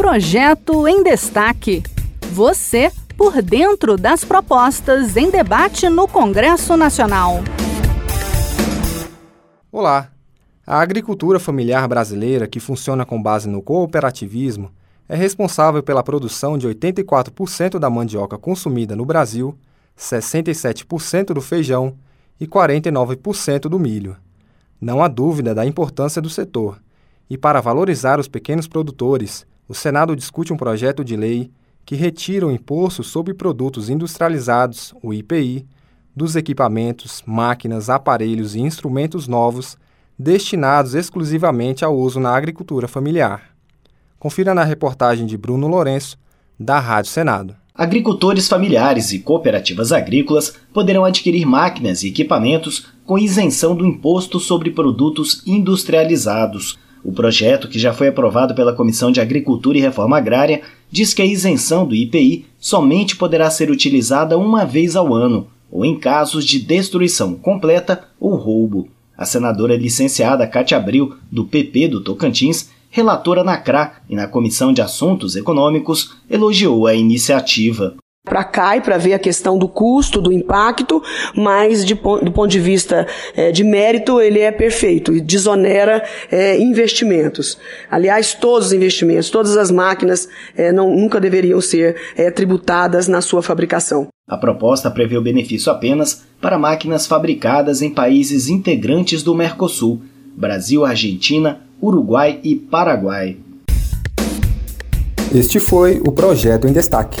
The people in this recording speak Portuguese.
Projeto em Destaque. Você por dentro das propostas em debate no Congresso Nacional. Olá! A agricultura familiar brasileira, que funciona com base no cooperativismo, é responsável pela produção de 84% da mandioca consumida no Brasil, 67% do feijão e 49% do milho. Não há dúvida da importância do setor. E para valorizar os pequenos produtores, o Senado discute um projeto de lei que retira o imposto sobre produtos industrializados, o IPI, dos equipamentos, máquinas, aparelhos e instrumentos novos destinados exclusivamente ao uso na agricultura familiar. Confira na reportagem de Bruno Lourenço, da Rádio Senado. Agricultores familiares e cooperativas agrícolas poderão adquirir máquinas e equipamentos com isenção do imposto sobre produtos industrializados. O projeto, que já foi aprovado pela Comissão de Agricultura e Reforma Agrária, diz que a isenção do IPI somente poderá ser utilizada uma vez ao ano, ou em casos de destruição completa ou roubo. A senadora licenciada Cátia Abril, do PP do Tocantins, relatora na CRA e na Comissão de Assuntos Econômicos, elogiou a iniciativa para cá e para ver a questão do custo, do impacto, mas de, do ponto de vista é, de mérito, ele é perfeito e desonera é, investimentos. Aliás, todos os investimentos, todas as máquinas é, não, nunca deveriam ser tributadas na sua fabricação. A proposta prevê o benefício apenas para máquinas fabricadas em países integrantes do Mercosul, Brasil, Argentina, Uruguai e Paraguai. Este foi o projeto em destaque.